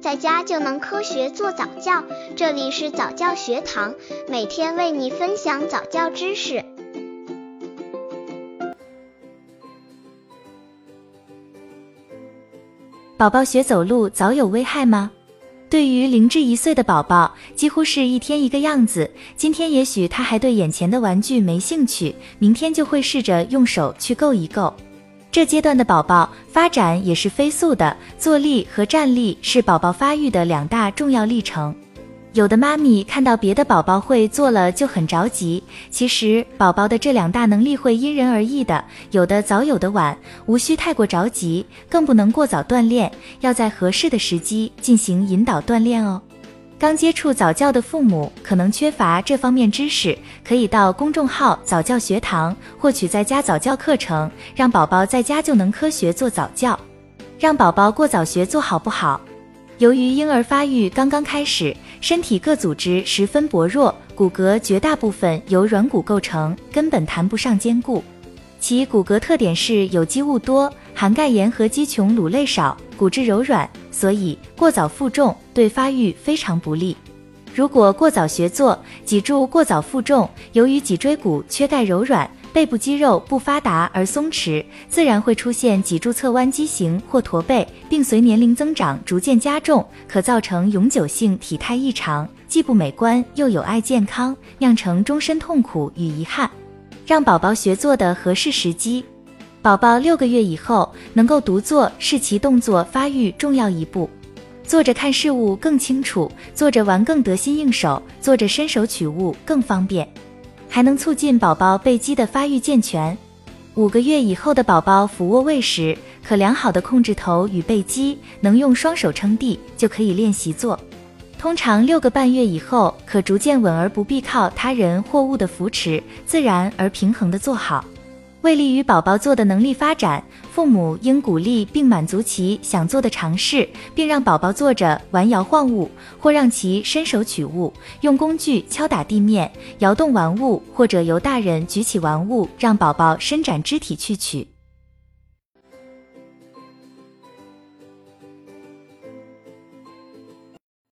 在家就能科学做早教。这里是早教学堂，每天为你分享早教知识。宝宝学走路早有危害吗？对于零至一岁的宝宝，几乎是一天一个样子。今天也许他还对眼前的玩具没兴趣，明天就会试着用手去够一够。这阶段的宝宝发展也是飞速的，坐立和站立是宝宝发育的两大重要历程。有的妈咪看到别的宝宝会做了就很着急，其实宝宝的这两大能力会因人而异的，有的早有的晚，无需太过着急，更不能过早锻炼，要在合适的时机进行引导锻炼哦。刚接触早教的父母可能缺乏这方面知识，可以到公众号早教学堂获取在家早教课程，让宝宝在家就能科学做早教，让宝宝过早学做好不好？由于婴儿发育刚刚开始，身体各组织十分薄弱，骨骼绝大部分由软骨构成，根本谈不上坚固。其骨骼特点是有机物多，含钙盐和肌琼乳类少，骨质柔软，所以过早负重对发育非常不利。如果过早学坐，脊柱过早负重，由于脊椎骨缺钙柔软，背部肌肉不发达而松弛，自然会出现脊柱侧弯畸形或驼背，并随年龄增长逐渐加重，可造成永久性体态异常，既不美观又有碍健康，酿成终身痛苦与遗憾。让宝宝学坐的合适时机，宝宝六个月以后能够独坐是其动作发育重要一步。坐着看事物更清楚，坐着玩更得心应手，坐着伸手取物更方便，还能促进宝宝背肌的发育健全。五个月以后的宝宝俯卧位时，可良好的控制头与背肌，能用双手撑地，就可以练习坐。通常六个半月以后，可逐渐稳而不必靠他人或物的扶持，自然而平衡的坐好。为利于宝宝做的能力发展，父母应鼓励并满足其想做的尝试，并让宝宝坐着玩摇晃物，或让其伸手取物，用工具敲打地面，摇动玩物，或者由大人举起玩物，让宝宝伸展肢体去取。